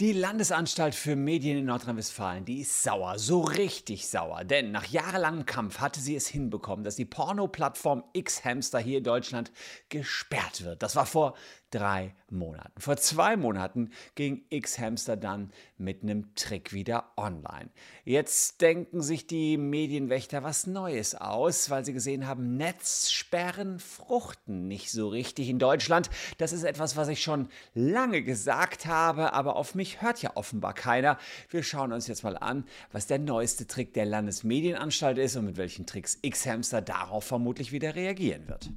Die Landesanstalt für Medien in Nordrhein-Westfalen, die ist sauer, so richtig sauer. Denn nach jahrelangem Kampf hatte sie es hinbekommen, dass die Porno-Plattform X-Hamster hier in Deutschland gesperrt wird. Das war vor drei Monaten. Vor zwei Monaten ging X-Hamster dann mit einem Trick wieder online. Jetzt denken sich die Medienwächter was Neues aus, weil sie gesehen haben, Netzsperren fruchten nicht so richtig in Deutschland. Das ist etwas, was ich schon lange gesagt habe, aber auf mich hört ja offenbar keiner. Wir schauen uns jetzt mal an, was der neueste Trick der Landesmedienanstalt ist und mit welchen Tricks X-Hamster darauf vermutlich wieder reagieren wird.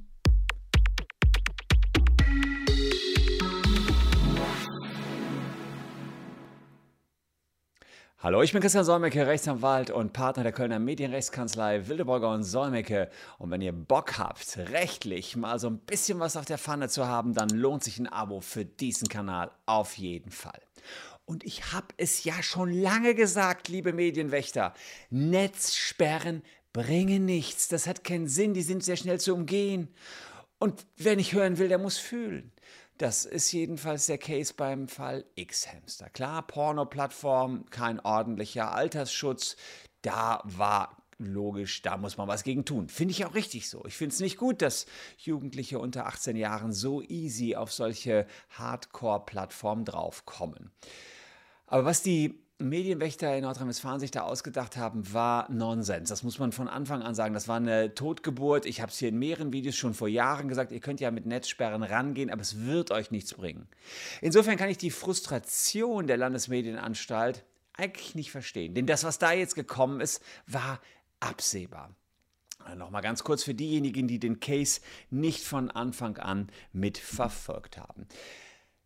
Hallo, ich bin Christian Solmecke, Rechtsanwalt und Partner der Kölner Medienrechtskanzlei Wildeborger und Solmecke. Und wenn ihr Bock habt, rechtlich mal so ein bisschen was auf der Pfanne zu haben, dann lohnt sich ein Abo für diesen Kanal auf jeden Fall. Und ich habe es ja schon lange gesagt, liebe Medienwächter, Netzsperren bringen nichts. Das hat keinen Sinn, die sind sehr schnell zu umgehen. Und wer nicht hören will, der muss fühlen. Das ist jedenfalls der Case beim Fall X-Hamster. Klar, Porno-Plattform, kein ordentlicher Altersschutz. Da war logisch, da muss man was gegen tun. Finde ich auch richtig so. Ich finde es nicht gut, dass Jugendliche unter 18 Jahren so easy auf solche Hardcore-Plattformen draufkommen. Aber was die Medienwächter in Nordrhein-Westfalen sich da ausgedacht haben, war Nonsens. Das muss man von Anfang an sagen. Das war eine Totgeburt. Ich habe es hier in mehreren Videos schon vor Jahren gesagt. Ihr könnt ja mit Netzsperren rangehen, aber es wird euch nichts bringen. Insofern kann ich die Frustration der Landesmedienanstalt eigentlich nicht verstehen. Denn das, was da jetzt gekommen ist, war absehbar. Nochmal ganz kurz für diejenigen, die den Case nicht von Anfang an mitverfolgt haben.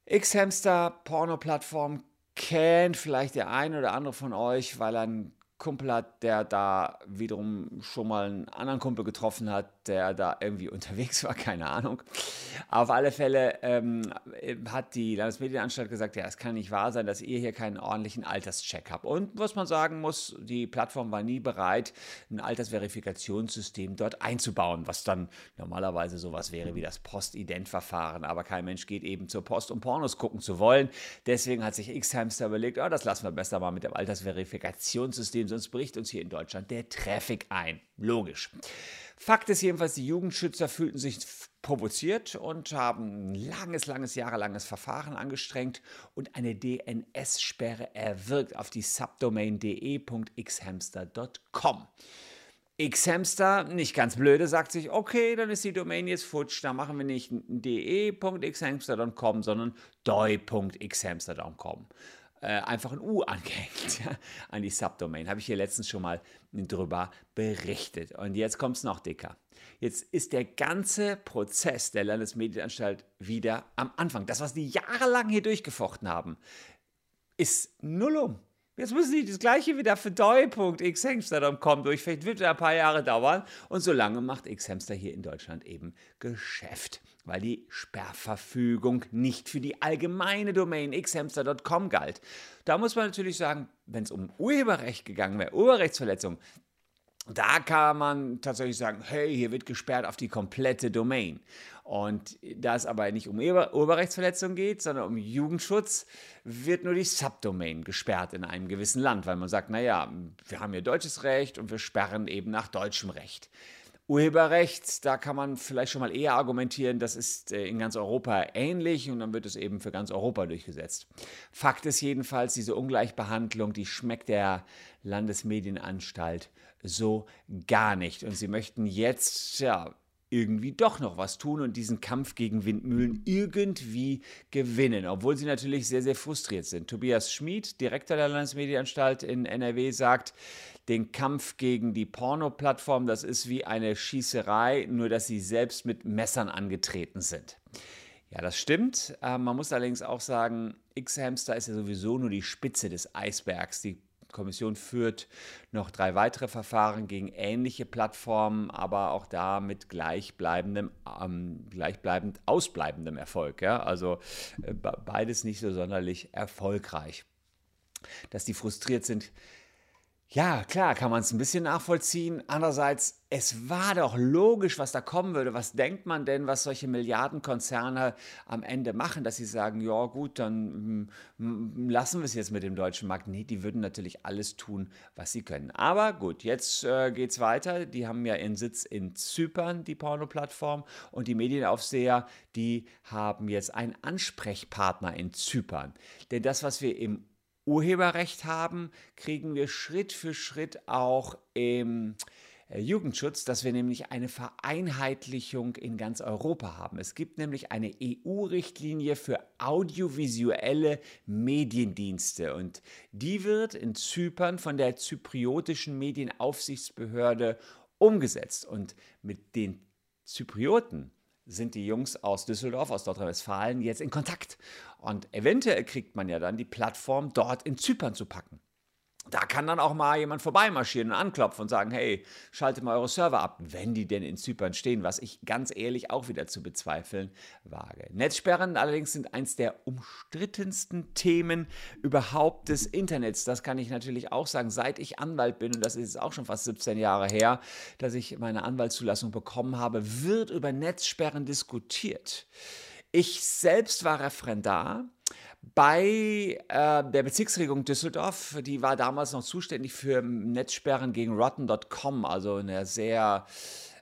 X-Hamster, Porno-Plattform, kennt vielleicht der eine oder andere von euch, weil er ein Kumpel hat, der da wiederum schon mal einen anderen Kumpel getroffen hat, der da irgendwie unterwegs war, keine Ahnung. Auf alle Fälle ähm, hat die Landesmedienanstalt gesagt, ja, es kann nicht wahr sein, dass ihr hier keinen ordentlichen Alterscheck habt. Und was man sagen muss, die Plattform war nie bereit, ein Altersverifikationssystem dort einzubauen, was dann normalerweise sowas wäre wie das Postident-Verfahren. Aber kein Mensch geht eben zur Post, um Pornos gucken zu wollen. Deswegen hat sich X-Hamster überlegt, oh, das lassen wir besser mal mit dem Altersverifikationssystem sonst bricht uns hier in Deutschland der Traffic ein. Logisch. Fakt ist jedenfalls, die Jugendschützer fühlten sich provoziert und haben ein langes, langes, jahrelanges Verfahren angestrengt und eine DNS-Sperre erwirkt auf die Subdomain de.xhamster.com. Xhamster, nicht ganz blöde, sagt sich, okay, dann ist die Domain jetzt futsch, da machen wir nicht de.xhamster.com, sondern doi.xhamster.com äh, einfach ein U angehängt ja, an die Subdomain. Habe ich hier letztens schon mal drüber berichtet. Und jetzt kommt es noch dicker. Jetzt ist der ganze Prozess der Landesmedienanstalt wieder am Anfang. Das, was die jahrelang hier durchgefochten haben, ist nullum. Jetzt müssen die das gleiche wieder für doi.xhamster.com durchfechten. Wird ein paar Jahre dauern. Und solange macht Xhamster hier in Deutschland eben Geschäft, weil die Sperrverfügung nicht für die allgemeine Domain xhamster.com galt. Da muss man natürlich sagen, wenn es um Urheberrecht gegangen wäre, Urheberrechtsverletzung, da kann man tatsächlich sagen, hey, hier wird gesperrt auf die komplette Domain. Und da es aber nicht um Urheberrechtsverletzung geht, sondern um Jugendschutz, wird nur die Subdomain gesperrt in einem gewissen Land, weil man sagt, naja, wir haben hier deutsches Recht und wir sperren eben nach deutschem Recht. Urheberrecht, da kann man vielleicht schon mal eher argumentieren, das ist äh, in ganz Europa ähnlich und dann wird es eben für ganz Europa durchgesetzt. Fakt ist jedenfalls, diese Ungleichbehandlung, die schmeckt der Landesmedienanstalt so gar nicht. Und sie möchten jetzt, ja, irgendwie doch noch was tun und diesen Kampf gegen Windmühlen irgendwie gewinnen, obwohl sie natürlich sehr, sehr frustriert sind. Tobias Schmid, Direktor der Landesmedienanstalt in NRW, sagt, den Kampf gegen die Porno-Plattform, das ist wie eine Schießerei, nur dass sie selbst mit Messern angetreten sind. Ja, das stimmt. Äh, man muss allerdings auch sagen, X-Hamster ist ja sowieso nur die Spitze des Eisbergs. Die Kommission führt noch drei weitere Verfahren gegen ähnliche Plattformen, aber auch da mit gleichbleibendem, ähm, gleichbleibend ausbleibendem Erfolg. Ja? Also äh, beides nicht so sonderlich erfolgreich. Dass die frustriert sind, Ja, klar, kann man es ein bisschen nachvollziehen. Andererseits, es war doch logisch, was da kommen würde. Was denkt man denn, was solche Milliardenkonzerne am Ende machen, dass sie sagen, ja gut, dann mm, lassen wir es jetzt mit dem deutschen Markt. Nee, die würden natürlich alles tun, was sie können. Aber gut, jetzt äh, es weiter. Die haben ja ihren Sitz in Zypern, die Porno-Plattform. Und die Medienaufseher, die haben jetzt einen Ansprechpartner in Zypern. Denn das, was wir im Urheberrecht haben, kriegen wir Schritt für Schritt auch im äh, Jugendschutz, dass wir nämlich eine Vereinheitlichung in ganz Europa haben. Es gibt nämlich eine EU-Richtlinie für audiovisuelle Mediendienste und die wird in Zypern von der zypriotischen Medienaufsichtsbehörde umgesetzt. Und mit den Zyprioten sind die Jungs aus Düsseldorf, aus Nordrhein-Westfalen jetzt in Kontakt. Und eventuell kriegt man ja dann die Plattform dort in Zypern zu packen. Da kann dann auch mal jemand vorbeimarschieren und anklopfen und sagen, hey, schaltet mal eure Server ab, wenn die denn in Zypern stehen, was ich ganz ehrlich auch wieder zu bezweifeln wage. Netzsperren allerdings sind eins der umstrittensten Themen überhaupt des Internets. Das kann ich natürlich auch sagen, seit ich Anwalt bin, und das ist auch schon fast 17 Jahre her, dass ich meine Anwaltszulassung bekommen habe, wird über Netzsperren diskutiert. Ich selbst war Referendar bei äh, der Bezirksregierung Düsseldorf. Die war damals noch zuständig für Netzsperren gegen Rotten.com, also eine sehr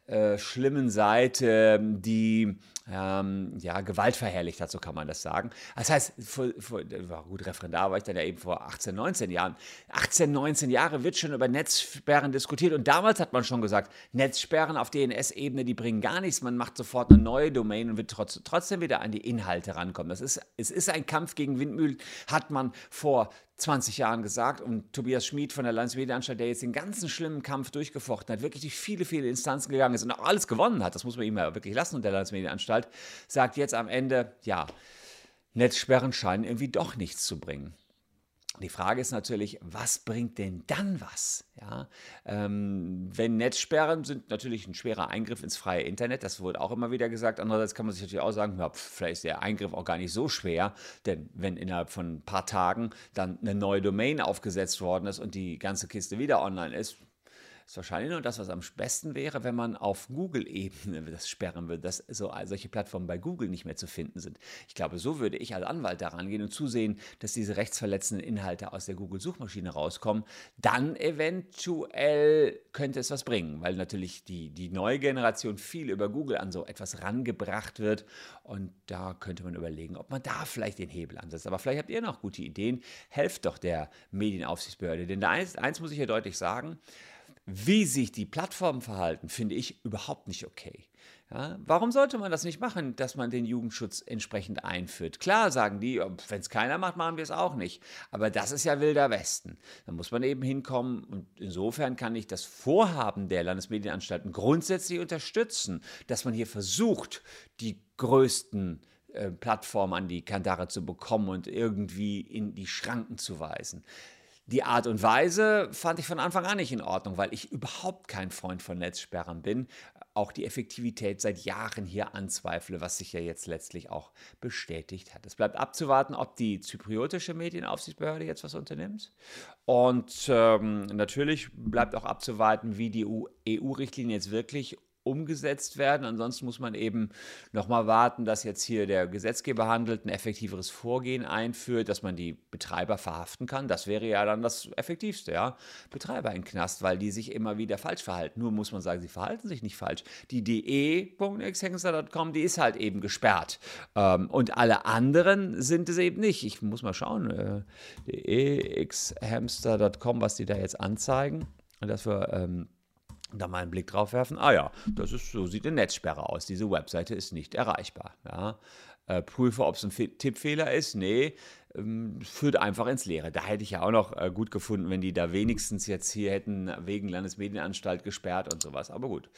äh, schlimmen Seite, die ähm, ja, Gewalt verherrlicht hat, so kann man das sagen. Das heißt, vor, vor, gut, Referendar war ich dann ja eben vor 18, 19 Jahren. 18, 19 Jahre wird schon über Netzsperren diskutiert und damals hat man schon gesagt, Netzsperren auf DNS-Ebene, die bringen gar nichts. Man macht sofort eine neue Domain und wird trotz, trotzdem wieder an die Inhalte rankommen. Das ist, es ist ein Kampf gegen Windmühlen, hat man vor 20 Jahren gesagt. Und Tobias Schmid von der Landesmedienanstalt, der jetzt den ganzen schlimmen Kampf durchgefochten hat, wirklich durch viele, viele Instanzen gegangen ist und auch alles gewonnen hat, das muss man ihm ja wirklich lassen und der Landesmedienanstalt, sagt jetzt am Ende, ja, Netzsperren scheinen irgendwie doch nichts zu bringen. Die Frage ist natürlich, was bringt denn dann was? Ja, ähm, wenn Netzsperren sind natürlich ein schwerer Eingriff ins freie Internet, das wurde auch immer wieder gesagt. Andererseits kann man sich natürlich auch sagen, ja, vielleicht ist der Eingriff auch gar nicht so schwer, denn wenn innerhalb von ein paar Tagen dann eine neue Domain aufgesetzt worden ist und die ganze Kiste wieder online ist, ist wahrscheinlich nur das, was am besten wäre, wenn man auf Google-Ebene das sperren würde, dass so solche Plattformen bei Google nicht mehr zu finden sind. Ich glaube, so würde ich als Anwalt daran gehen und zusehen, dass diese rechtsverletzenden Inhalte aus der Google-Suchmaschine rauskommen. Dann eventuell könnte es was bringen, weil natürlich die, die neue Generation viel über Google an so etwas rangebracht wird. Und da könnte man überlegen, ob man da vielleicht den Hebel ansetzt. Aber vielleicht habt ihr noch gute Ideen. Helft doch der Medienaufsichtsbehörde. Denn eins, eins muss ich hier deutlich sagen, wie sich die Plattformen verhalten, finde ich überhaupt nicht okay. Ja, warum sollte man das nicht machen, dass man den Jugendschutz entsprechend einführt? Klar sagen die, wenn es keiner macht, machen wir es auch nicht. Aber das ist ja wilder Westen. Da muss man eben hinkommen und insofern kann ich das Vorhaben der Landesmedienanstalten grundsätzlich unterstützen, dass man hier versucht, die größten äh, Plattformen an die Kandare zu bekommen und irgendwie in die Schranken zu weisen. Die Art und Weise fand ich von Anfang an nicht in Ordnung, weil ich überhaupt kein Freund von Netzsperren bin. Auch die Effektivität seit Jahren hier anzweifle, was sich ja jetzt letztlich auch bestätigt hat. Es bleibt abzuwarten, ob die zypriotische Medienaufsichtsbehörde jetzt was unternimmt. Und ähm, natürlich bleibt auch abzuwarten, wie die EU-Richtlinie jetzt wirklich umgesetzt werden. Ansonsten muss man eben nochmal warten, dass jetzt hier der Gesetzgeber handelt, ein effektiveres Vorgehen einführt, dass man die Betreiber verhaften kann. Das wäre ja dann das Effektivste, ja. Betreiber in Knast, weil die sich immer wieder falsch verhalten. Nur muss man sagen, sie verhalten sich nicht falsch. Die de.xhengster.com, die ist halt eben gesperrt. Ähm, und alle anderen sind es eben nicht. Ich muss mal schauen, äh, de.xhamster.com, was die da jetzt anzeigen. Und das wir ähm, da mal einen Blick drauf werfen, ah ja, das ist, so sieht eine Netzsperre aus. Diese Webseite ist nicht erreichbar. Ja. Äh, prüfe, ob es ein Fe Tippfehler ist. Nee, ähm, führt einfach ins Leere. Da hätte ich ja auch noch äh, gut gefunden, wenn die da wenigstens jetzt hier hätten wegen Landesmedienanstalt gesperrt und sowas. Aber gut,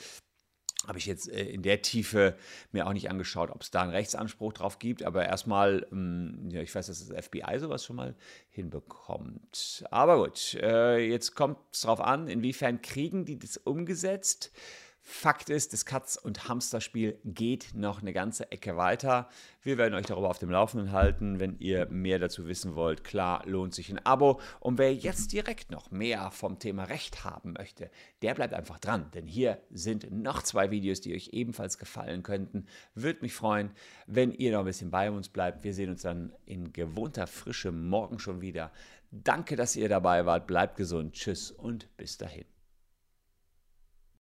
habe ich jetzt äh, in der Tiefe mir auch nicht angeschaut, ob es da einen Rechtsanspruch drauf gibt. Aber erstmal, ähm, ja, ich weiß, dass das FBI sowas schon mal hinbekommt. Aber gut, äh, jetzt kommt es darauf an, inwiefern kriegen die das umgesetzt. Fakt ist, das Katz- und Hamsterspiel geht noch eine ganze Ecke weiter. Wir werden euch darüber auf dem Laufenden halten. Wenn ihr mehr dazu wissen wollt, klar, lohnt sich ein Abo. Und wer jetzt direkt noch mehr vom Thema Recht haben möchte, der bleibt einfach dran. Denn hier sind noch zwei Videos, die euch ebenfalls gefallen könnten. Würde mich freuen, wenn ihr noch ein bisschen bei uns bleibt. Wir sehen uns dann in gewohnter Frische morgen schon wieder. Danke, dass ihr dabei wart. Bleibt gesund. Tschüss und bis dahin.